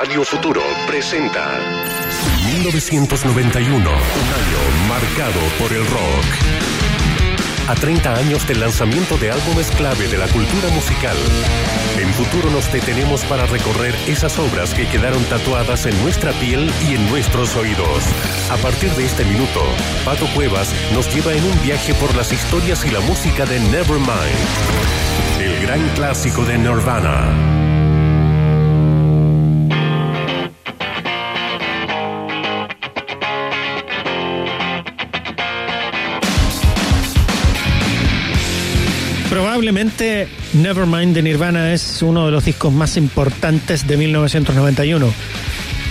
Radio Futuro presenta 1991, un año marcado por el rock. A 30 años del lanzamiento de álbumes clave de la cultura musical, en futuro nos detenemos para recorrer esas obras que quedaron tatuadas en nuestra piel y en nuestros oídos. A partir de este minuto, Pato Cuevas nos lleva en un viaje por las historias y la música de Nevermind, el gran clásico de Nirvana. Probablemente Nevermind de Nirvana es uno de los discos más importantes de 1991.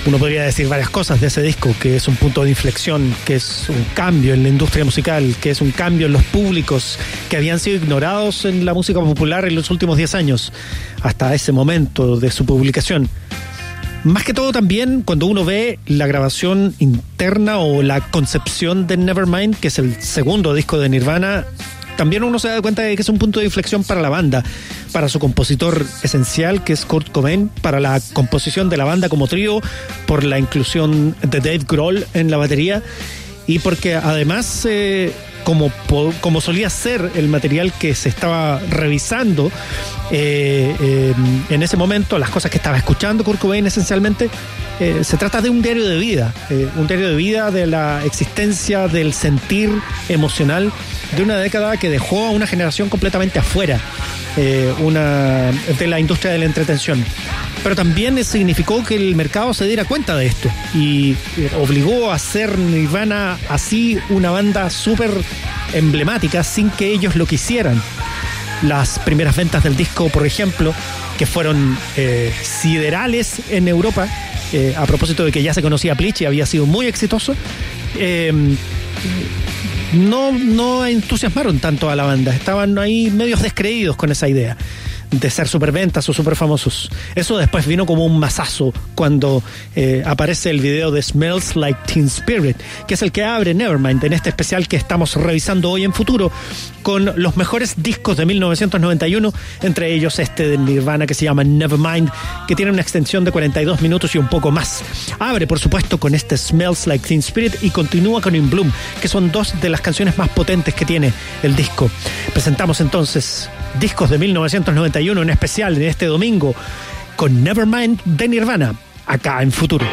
Uno podría decir varias cosas de ese disco, que es un punto de inflexión, que es un cambio en la industria musical, que es un cambio en los públicos que habían sido ignorados en la música popular en los últimos 10 años, hasta ese momento de su publicación. Más que todo también cuando uno ve la grabación interna o la concepción de Nevermind, que es el segundo disco de Nirvana, también uno se da cuenta de que es un punto de inflexión para la banda, para su compositor esencial, que es Kurt Cobain, para la composición de la banda como trío, por la inclusión de Dave Grohl en la batería y porque además, eh, como, como solía ser el material que se estaba revisando eh, eh, en ese momento, las cosas que estaba escuchando Kurt Cobain esencialmente, se trata de un diario de vida, un diario de vida de la existencia, del sentir emocional de una década que dejó a una generación completamente afuera eh, una, de la industria de la entretención. Pero también significó que el mercado se diera cuenta de esto y eh, obligó a hacer Nirvana así una banda súper emblemática sin que ellos lo quisieran. Las primeras ventas del disco, por ejemplo, que fueron eh, siderales en Europa, a propósito de que ya se conocía Bleach y había sido muy exitoso, no, no entusiasmaron tanto a la banda. Estaban ahí medios descreídos con esa idea de ser superventas o super famosos. Eso después vino como un masazo cuando eh, aparece el video de Smells Like Teen Spirit, que es el que abre Nevermind en este especial que estamos revisando hoy en futuro con los mejores discos de 1991, entre ellos este de Nirvana que se llama Nevermind, que tiene una extensión de 42 minutos y un poco más. Abre, por supuesto, con este Smells Like Teen Spirit y continúa con In Bloom, que son dos de las canciones más potentes que tiene el disco. Presentamos entonces discos de 1991 en especial en este domingo con Nevermind de Nirvana, acá en Futuro.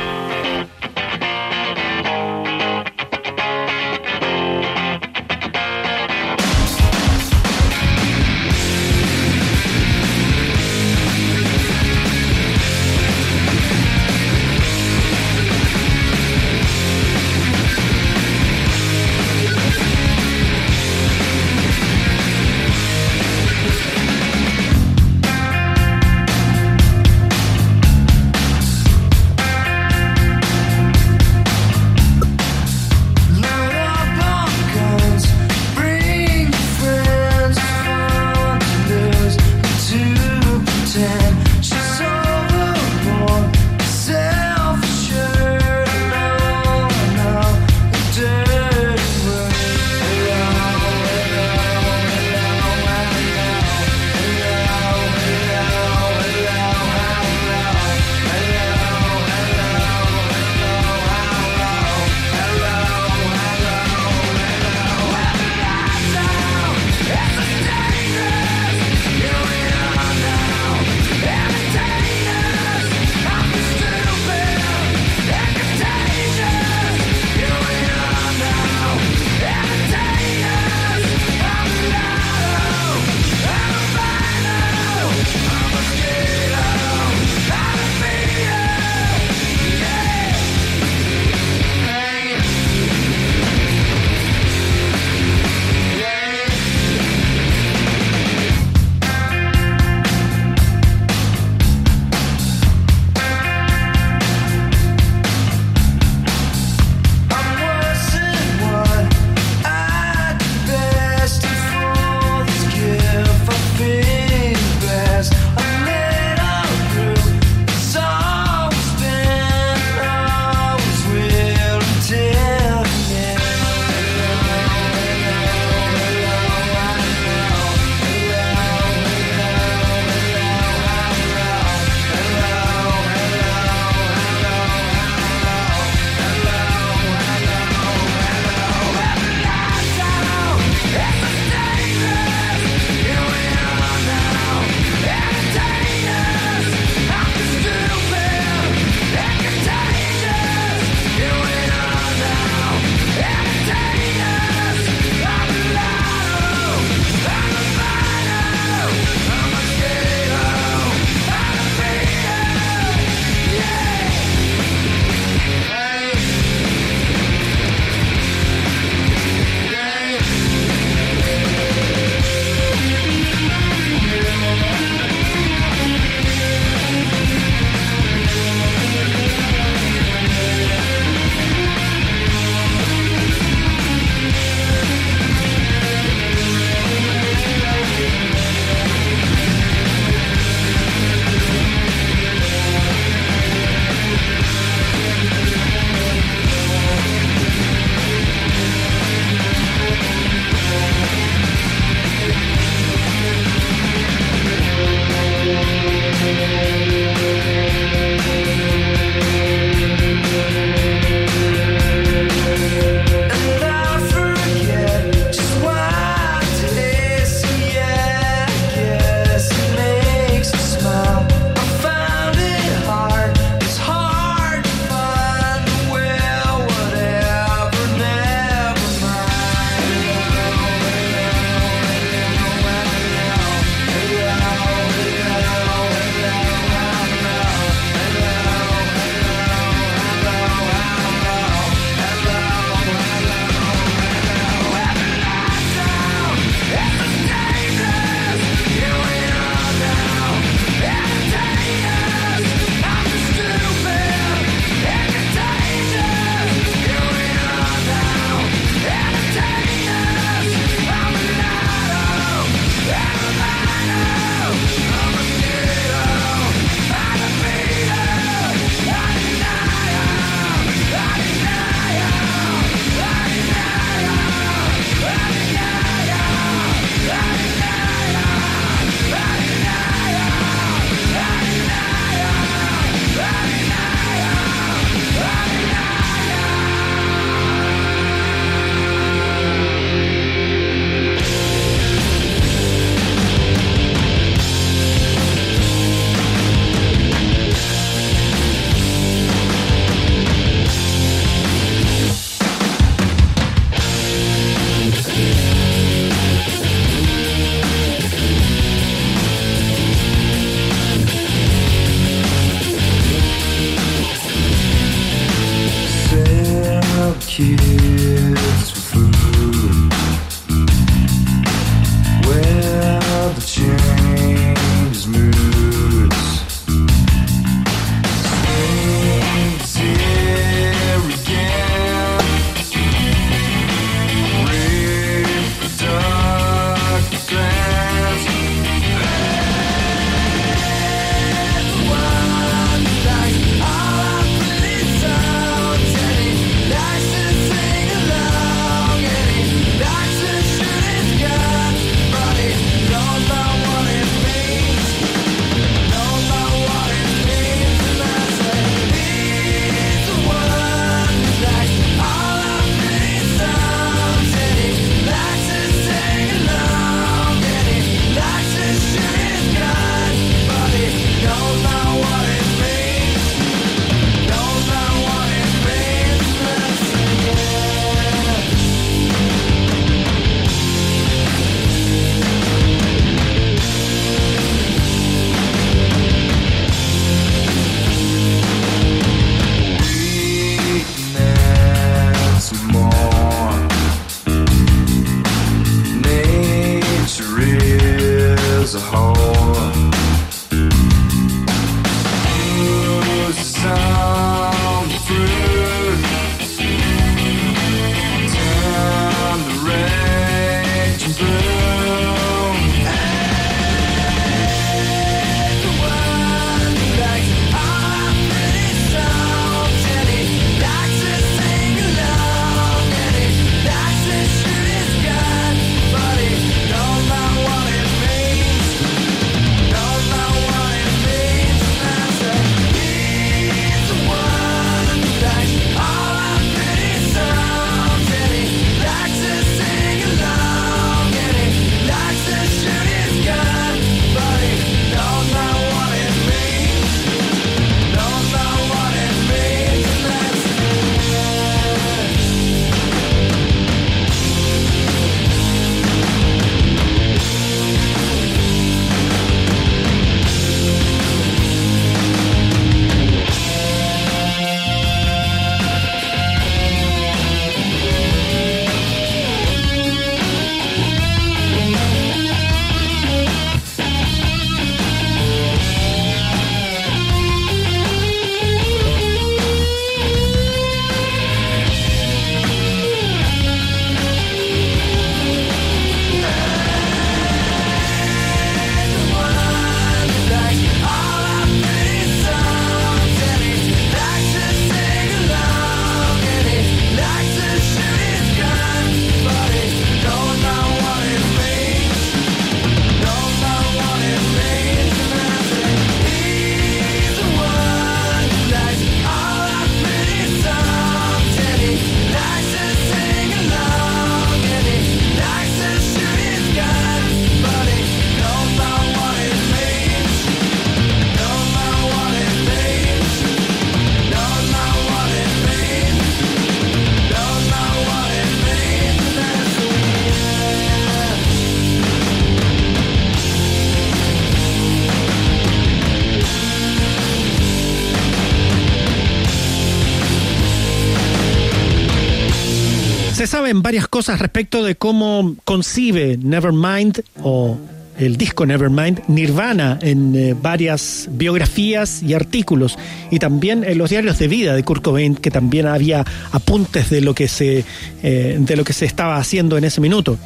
Saben varias cosas respecto de cómo concibe Nevermind o el disco Nevermind, Nirvana en eh, varias biografías y artículos y también en los diarios de vida de Kurt Cobain que también había apuntes de lo que se eh, de lo que se estaba haciendo en ese minuto.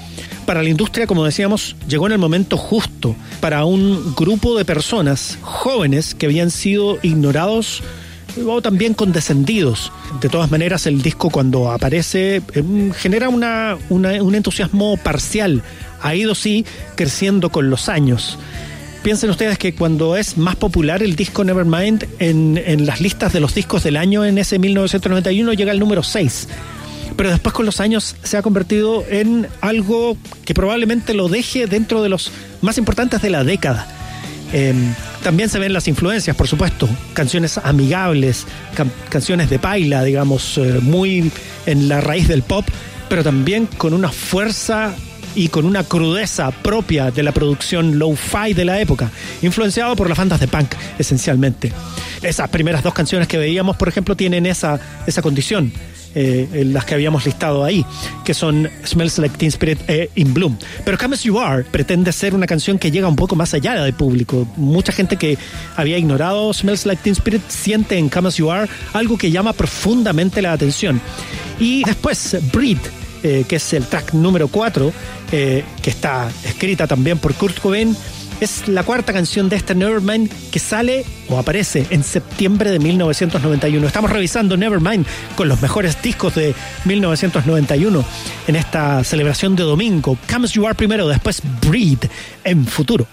Para la industria, como decíamos, llegó en el momento justo para un grupo de personas jóvenes que habían sido ignorados o también condescendidos. De todas maneras, el disco cuando aparece em, genera una, un entusiasmo parcial. Ha ido, sí, creciendo con los años. Piensen ustedes que cuando es más popular el disco Nevermind en, en las listas de los discos del año en ese 1991 llega al número 6 pero después con los años se ha convertido en algo que probablemente lo deje dentro de los más importantes de la década. Em, también se ven las influencias, por supuesto, canciones amigables, canciones de paila, digamos, eh, muy en la raíz del pop, pero también con una fuerza y con una crudeza propia de la producción low-fi de la época, influenciado por las bandas de punk, esencialmente. Esas primeras dos canciones que veíamos, por ejemplo, tienen esa, esa condición. Eh, las que habíamos listado ahí, que son Smells Like Teen Spirit e In Bloom. Pero Come As You Are pretende ser una canción que llega un poco más allá del público. Mucha gente que había ignorado Smells Like Teen Spirit siente en Come As You Are algo que llama profundamente la atención. Y después, Breed, eh, que es el track número 4, eh, que está escrita también por Kurt Cobain, es la cuarta canción de este Nevermind que sale o aparece en septiembre de 1991. Estamos revisando Nevermind con los mejores discos de 1991 en esta celebración de domingo. Comes You Are primero, después Breed en futuro.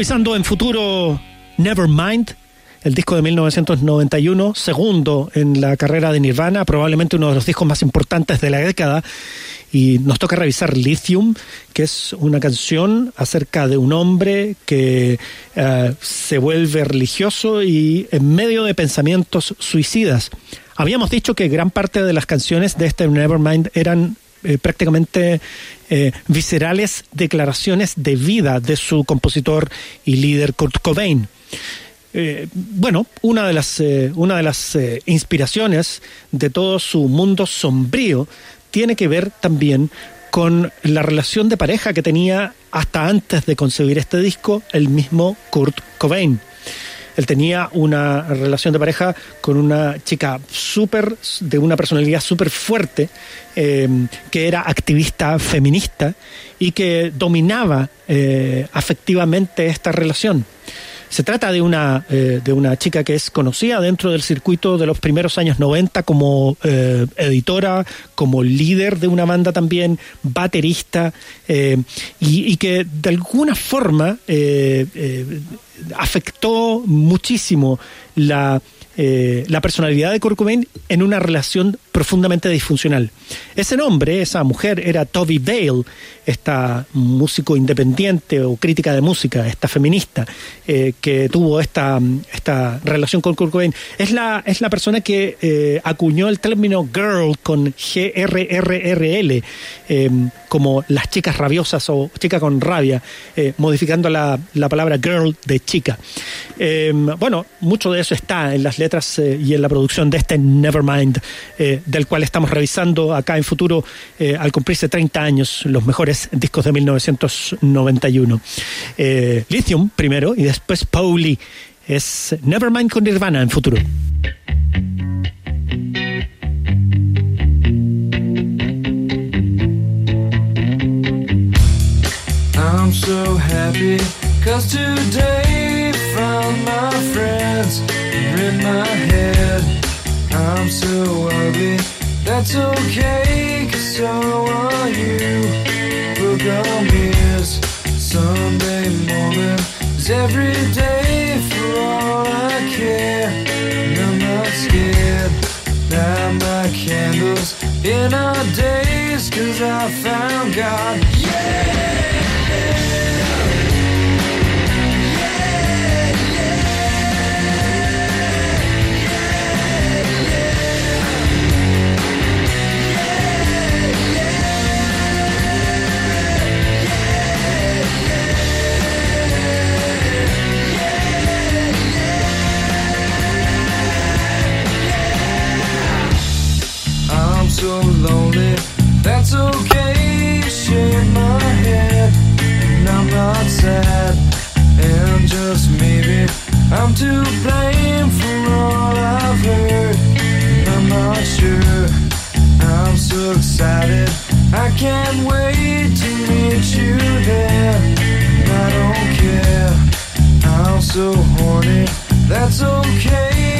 Revisando en futuro Nevermind, el disco de 1991, segundo en la carrera de Nirvana, probablemente uno de los discos más importantes de la década. Y nos toca revisar Lithium, que es una canción acerca de un hombre que eh, se vuelve religioso y en medio de pensamientos suicidas. Habíamos dicho que gran parte de las canciones de este Nevermind eran eh, prácticamente eh, viscerales declaraciones de vida de su compositor y líder Kurt Cobain. Eh, bueno, una de las, una de las inspiraciones de todo su mundo sombrío tiene que ver también con la relación de pareja que tenía hasta antes de concebir este disco el mismo Kurt Cobain. Él tenía una relación de pareja con una chica súper, de una personalidad súper fuerte, em, que era activista feminista y que dominaba eh, afectivamente esta relación. Se trata de una, eh, de una chica que es conocida dentro del circuito de los primeros años 90 como eh, editora, como líder de una banda también, baterista, y, y, que de alguna forma afectó muchísimo la, eh, la personalidad de Kurt en una relación profundamente disfuncional. Ese nombre, esa mujer, era Toby Vale, esta músico independiente o crítica de música, esta feminista eh, que tuvo esta, esta relación con Kurt Cobain. Es la, es la persona que eh, acuñó el término girl con G-R-R-R-L, em, como las chicas rabiosas o chica con rabia, eh, modificando la, la, palabra girl de chica. Em, bueno, mucho de eso está en las letras y en la producción de este Nevermind del cual estamos revisando acá en futuro eh, al cumplirse 30 años los mejores discos de 1991. Eh, Lithium primero y después Pauli. Es Nevermind con Nirvana en futuro. I'm so happy cause today found my friends in my head. I'm so ugly, that's okay, cause so are you. Book on mirrors, Sunday morning is every day for all I care. And I'm not scared, light my candles in our days, cause I found God. Sad, and just maybe I'm to blame for all I've heard. I'm not sure, I'm so excited. I can't wait to meet you there. I don't care, I'm so horny. That's okay,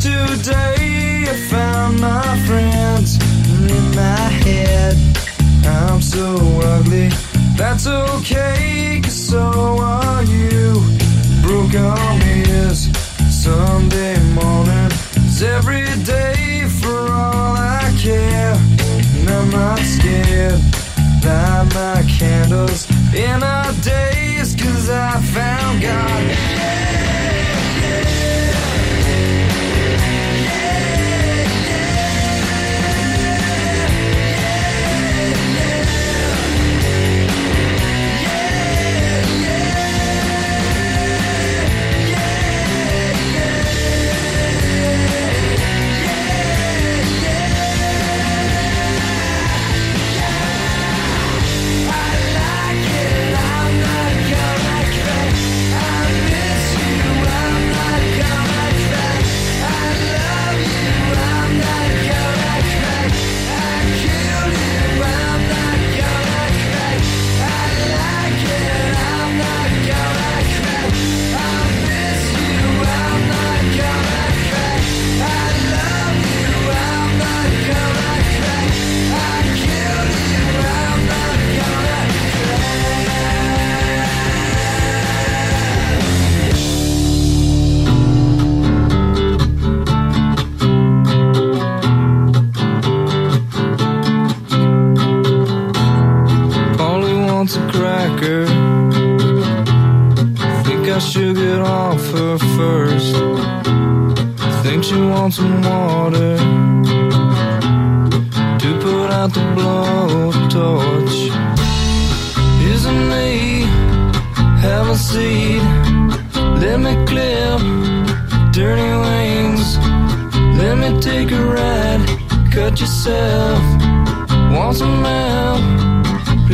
Just today I found my friends in my head. I'm so ugly, that's okay, cause so are you. Broke arm is Sunday morning, it's every day for all I care. And I'm not scared, light my candles, and I cracker. Think I should get off her first. Think she wants some water to put out the blowtorch. Isn't me? Have a seat. Let me clip dirty wings. Let me take a ride. Cut yourself. Want some help?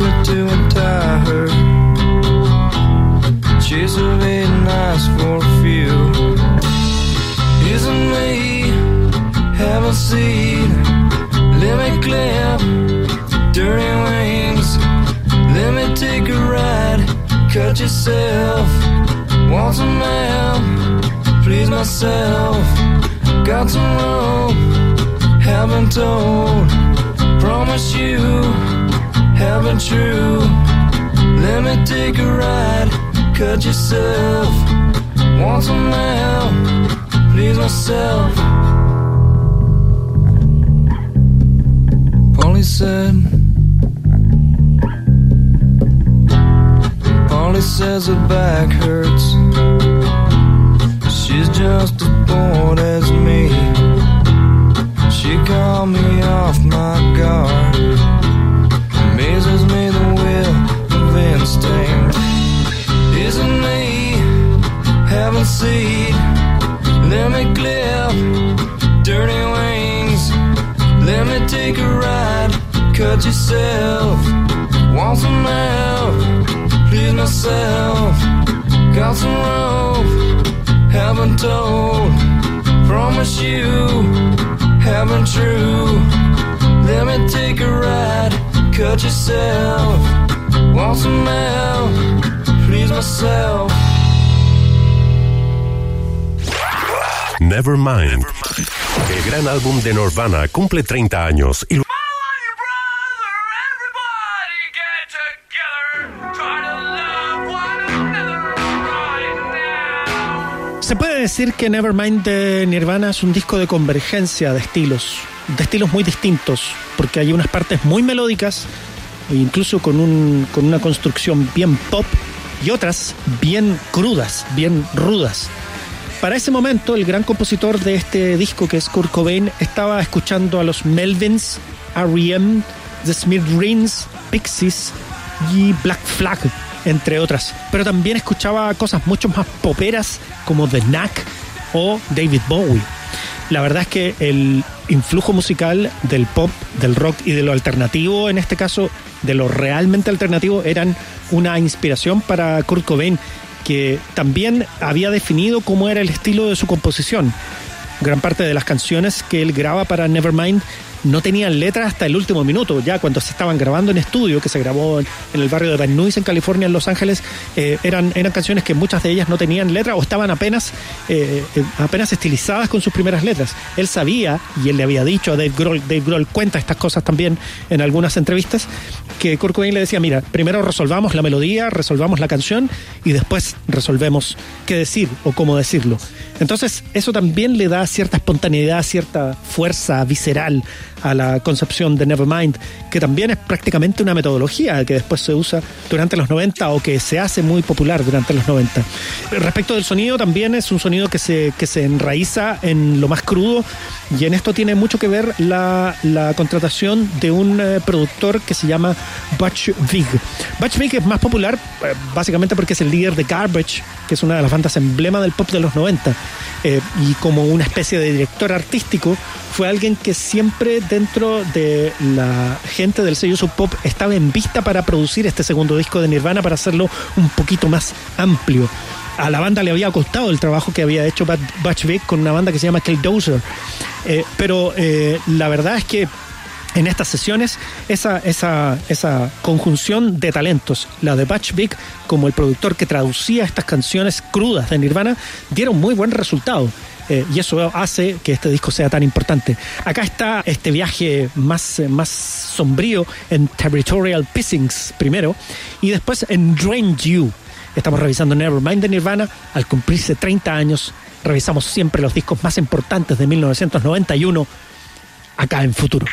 Me to untie her. Chase of eight nights for a few. Isn't me? Have a seat. Let me clip dirty wings. Let me take a ride. Cut yourself. Want some help? Please myself. Got some rope. Haven't told. Promise you. Haven't true. Let me take a ride. Cut yourself. Want some help? Please myself. Polly said. Polly says her back hurts. She's just a bored Cut yourself. Want some help? Please myself. Got some rope. Haven't told. Promise you. Haven't true. Let me take a ride. Cut yourself. Want some help? Please myself. Nevermind. El gran álbum de Nirvana cumple 30 años y decir que Nevermind de Nirvana es un disco de convergencia de estilos, de estilos muy distintos, porque hay unas partes muy melódicas, e incluso con, un, con una construcción bien pop, y otras bien crudas, bien rudas. Para ese momento, el gran compositor de este disco, que es Kurt Cobain, estaba escuchando a los Melvins, R.E.M., The Smithereens, Pixies y Black Flag, entre otras. Pero también escuchaba cosas mucho más poperas como The Knack o David Bowie. La verdad es que el influjo musical del pop, del rock y de lo alternativo, en este caso de lo realmente alternativo, eran una inspiración para Kurt Cobain, que también había definido cómo era el estilo de su composición. Gran parte de las canciones que él graba para Nevermind no tenían letras hasta el último minuto, ya cuando se estaban grabando en estudio, que se grabó en, el barrio de Van en California, en Los Ángeles, eh, eran, eran canciones que muchas de ellas no tenían letra o estaban apenas, eh, eh, apenas estilizadas con sus primeras letras. Él sabía, y él le había dicho a Dave Grohl, Dave Grohl cuenta estas cosas también en algunas entrevistas, que Kurt Cobain le decía, mira, primero resolvamos la melodía, resolvamos la canción y después resolvemos qué decir o cómo decirlo. Entonces, eso también le da cierta espontaneidad, cierta fuerza visceral a la concepción de Nevermind, que también es prácticamente una metodología que después se usa durante los 90 o que se hace muy popular durante los 90. Respecto del sonido, también es un sonido que se, que se enraiza en lo más crudo y en esto tiene mucho que ver la, la contratación de un eh, productor que se llama Butch Vig. Butch Vig es más popular eh, básicamente porque es el líder de Garbage, que es una de las bandas emblema del pop de los 90. Eh, y como una especie de director artístico, fue alguien que siempre dentro de la gente del sello Sub Pop estaba en vista para producir este segundo disco de Nirvana, para hacerlo un poquito más amplio. A la banda le había costado el trabajo que había hecho Butch Vig con una banda que se llama Killdozer. Eh, pero eh, la verdad es que en estas sesiones esa, esa, esa conjunción de talentos, la de Butch Vig como el productor que traducía estas canciones crudas de Nirvana, dieron muy buen resultado. Eh, y eso hace que este disco sea tan importante. Acá está este viaje más, más sombrío en Territorial Pissings primero y después en Drain You. Estamos revisando Nevermind de Nirvana al cumplirse 30 años. Revisamos siempre los discos más importantes de 1991 acá en Futuro.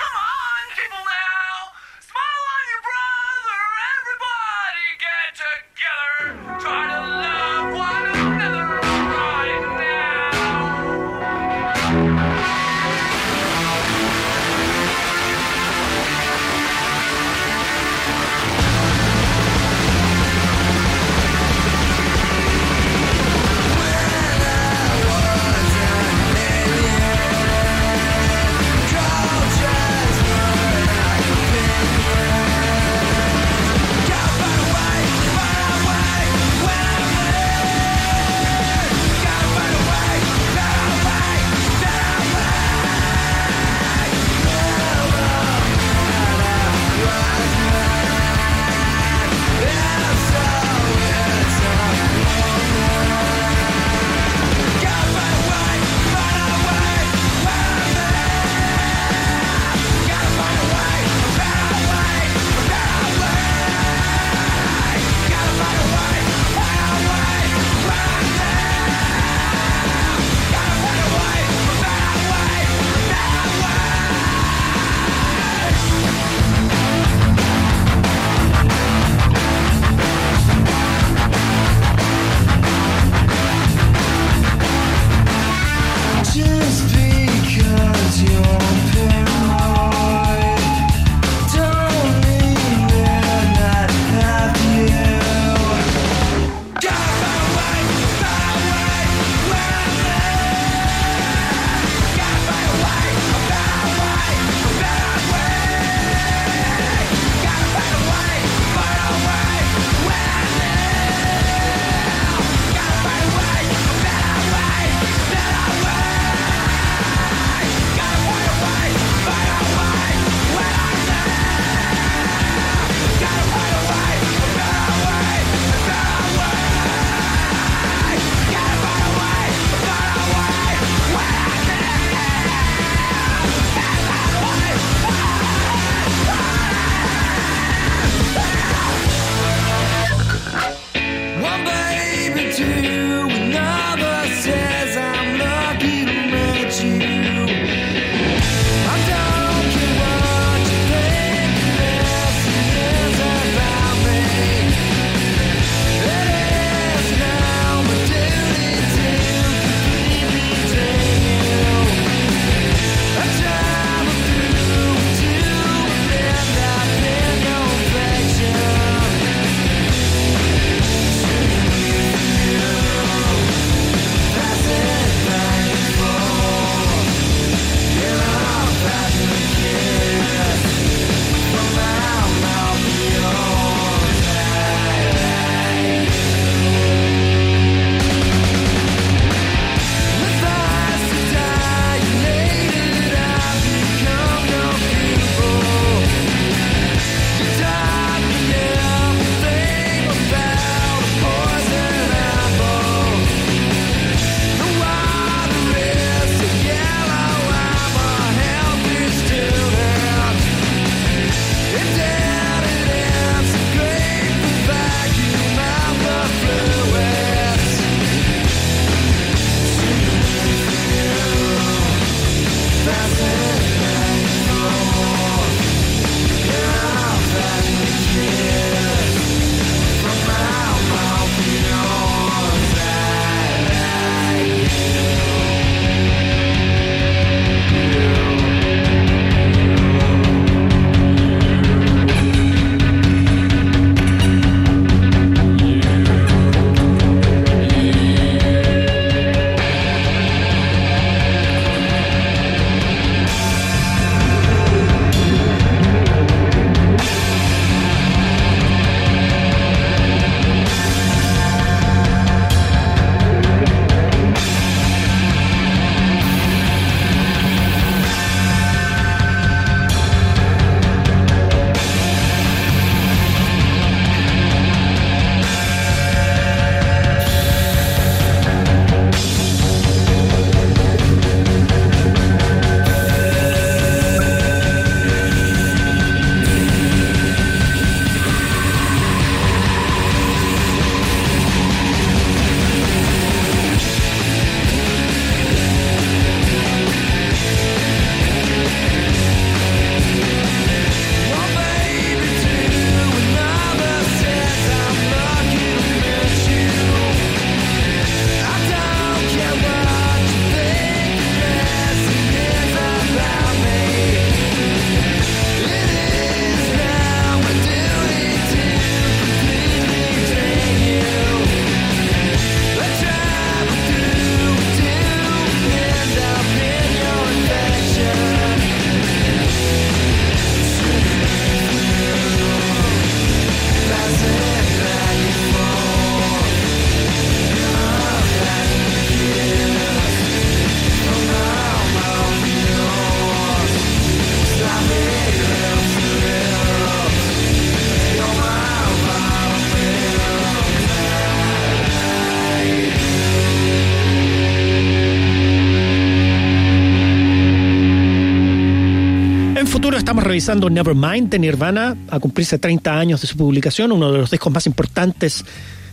Futuro estamos revisando Nevermind de Nirvana, a cumplirse 30 años de su publicación, uno de los discos más importantes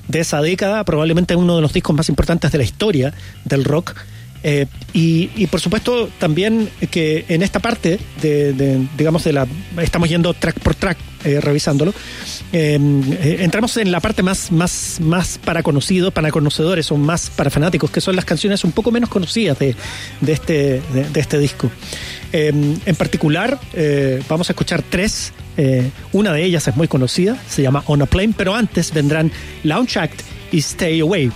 de esa década, probablemente uno de los discos más importantes de la historia del rock. Eh, y, por supuesto también que en esta parte de, digamos de la estamos yendo track por track eh, revisándolo. Eh, entramos en la parte más más más para conocidos para conocedores o más para fanáticos que son las canciones un poco menos conocidas de, de este de, este disco en particular vamos a escuchar tres una de ellas es muy conocida se llama On a Plane pero antes vendrán Launch Act y Stay Away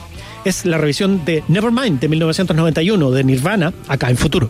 es la revisión de Nevermind de 1991 de Nirvana, acá en Futuro.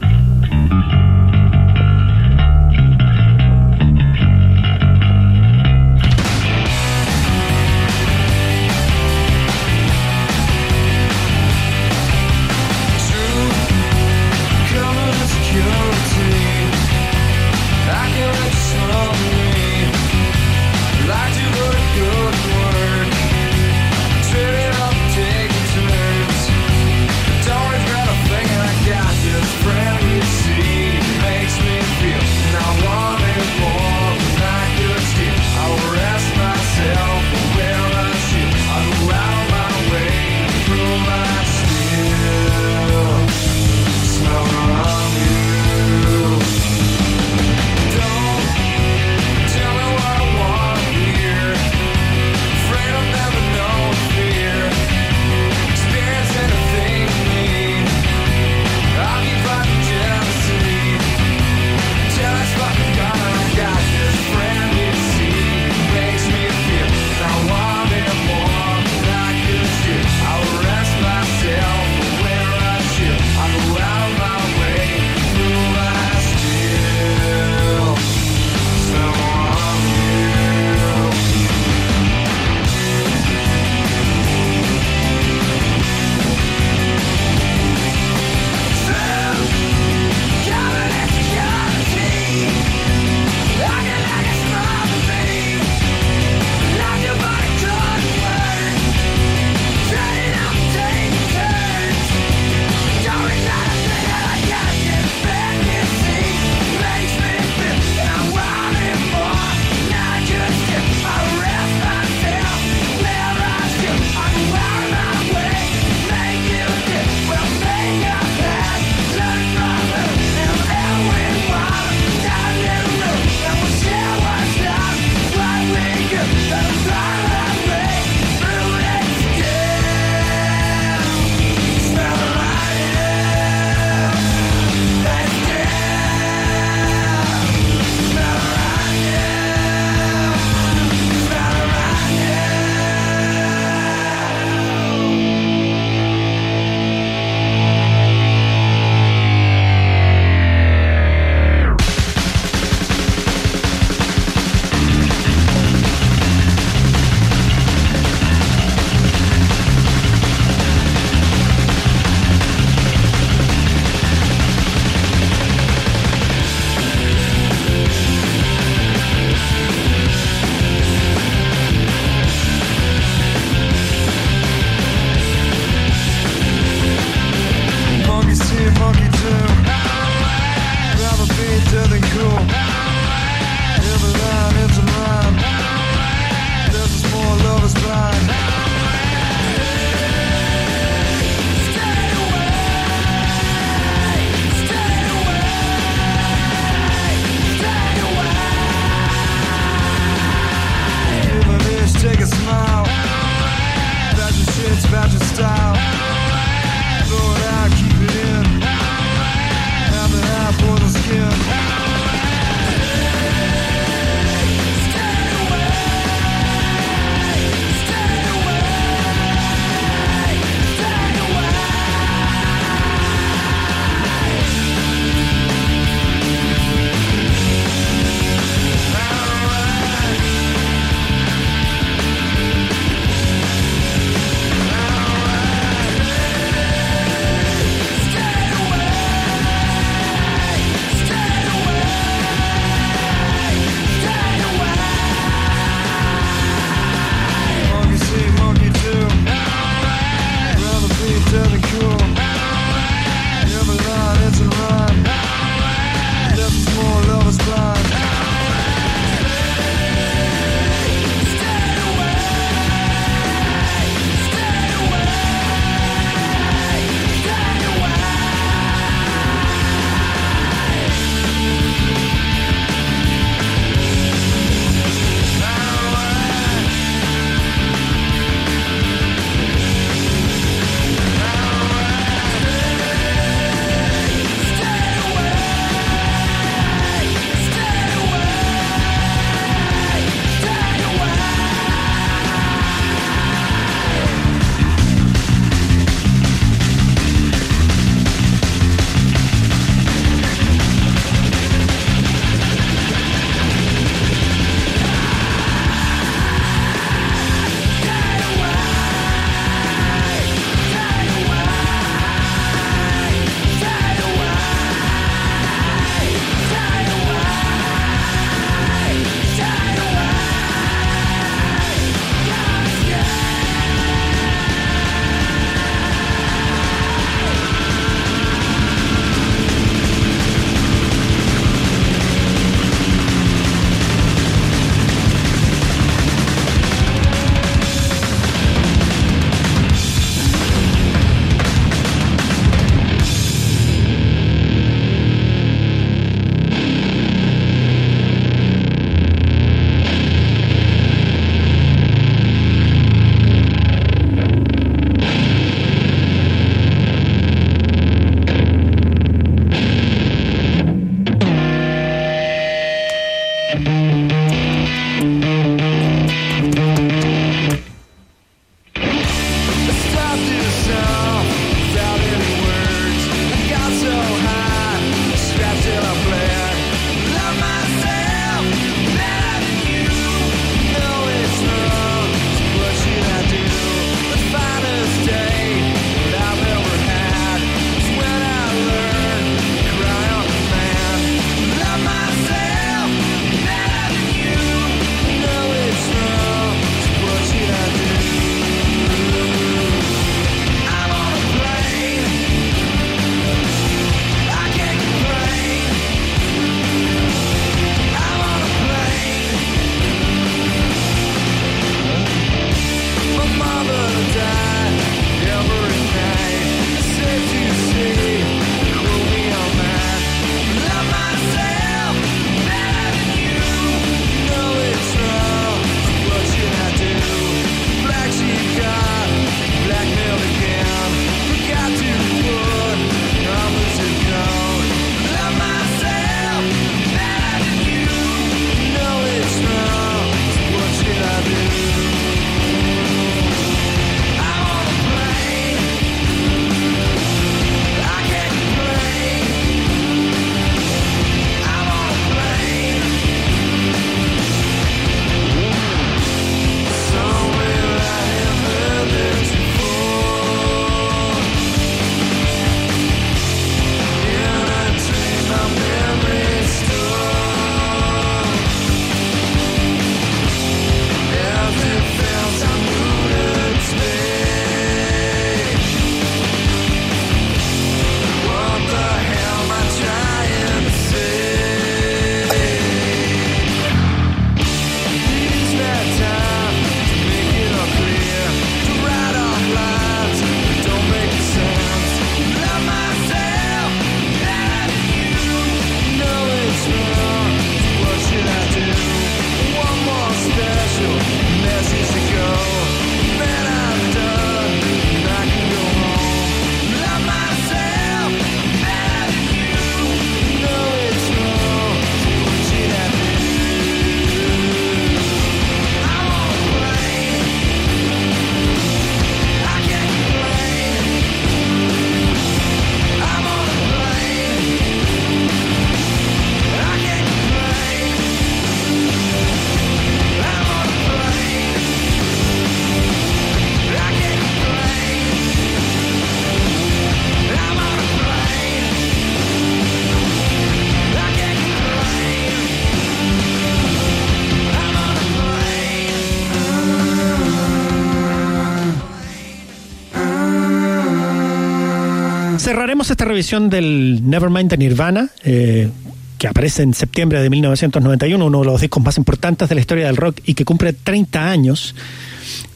Esta revisión del Nevermind de Nirvana, eh, que aparece en septiembre de 1991, uno de los discos más importantes de la historia del rock y que cumple 30 años,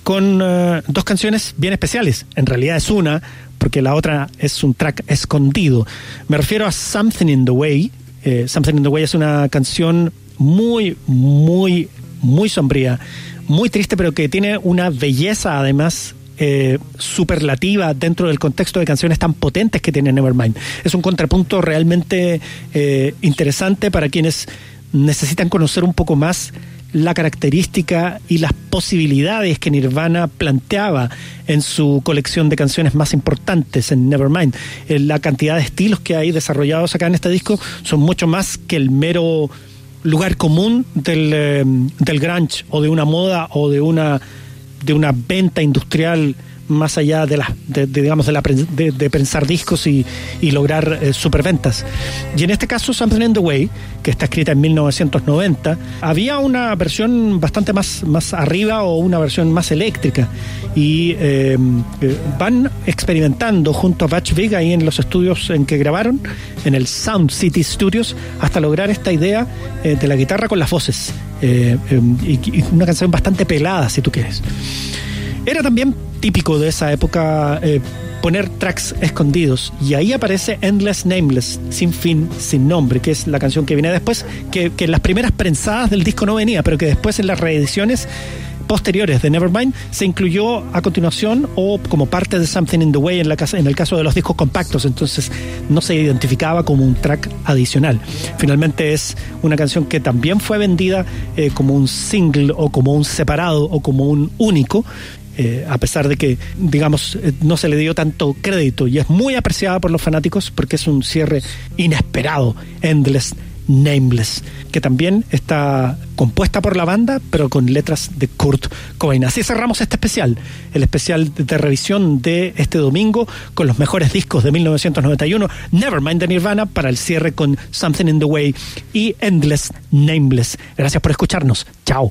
con eh, dos canciones bien especiales. En realidad es una, porque la otra es un track escondido. Me refiero a Something in the Way. Eh, Something in the Way es una canción muy, muy, muy sombría, muy triste, pero que tiene una belleza además eh, superlativa dentro del contexto de canciones tan potentes que tiene Nevermind. Es un contrapunto realmente eh, interesante para quienes necesitan conocer un poco más la característica y las posibilidades que Nirvana planteaba en su colección de canciones más importantes en Nevermind. Eh, la cantidad de estilos que hay desarrollados acá en este disco son mucho más que el mero lugar común del, del grunge o de una moda o de una de una venta industrial más allá de, la, digamos de, la, de, pensar discos y, lograr eh, superventas. Y en este caso, Something in the Way, que está escrita en 1990, había una versión bastante más, más arriba o una versión más eléctrica. Y eh, eh, van experimentando junto a Batch Vig ahí en los estudios en que grabaron, en el Sound City Studios, hasta lograr esta idea de la guitarra con las voces. Y, y una canción bastante pelada, si tú quieres. Era también típico de esa época eh, poner tracks escondidos y ahí aparece Endless Nameless, sin fin, sin nombre, que es la canción que viene después, que, que en las primeras prensadas del disco no venía, pero que después en las reediciones posteriores de Nevermind se incluyó a continuación o como parte de Something in the Way en, la casa, en el caso de los discos compactos, entonces no se identificaba como un track adicional. Finalmente es una canción que también fue vendida eh, como un single o como un separado o como un único eh, a pesar de que, digamos, eh, no se le dio tanto crédito. Y es muy apreciada por los fanáticos porque es un cierre inesperado, endless, nameless, que también está compuesta por la banda, pero con letras de Kurt Cobain. Así cerramos este especial, el especial de revisión de este domingo con los mejores discos de 1991, Nevermind de Nirvana, para el cierre con Something in the Way y Endless Nameless. Gracias por escucharnos. Chao.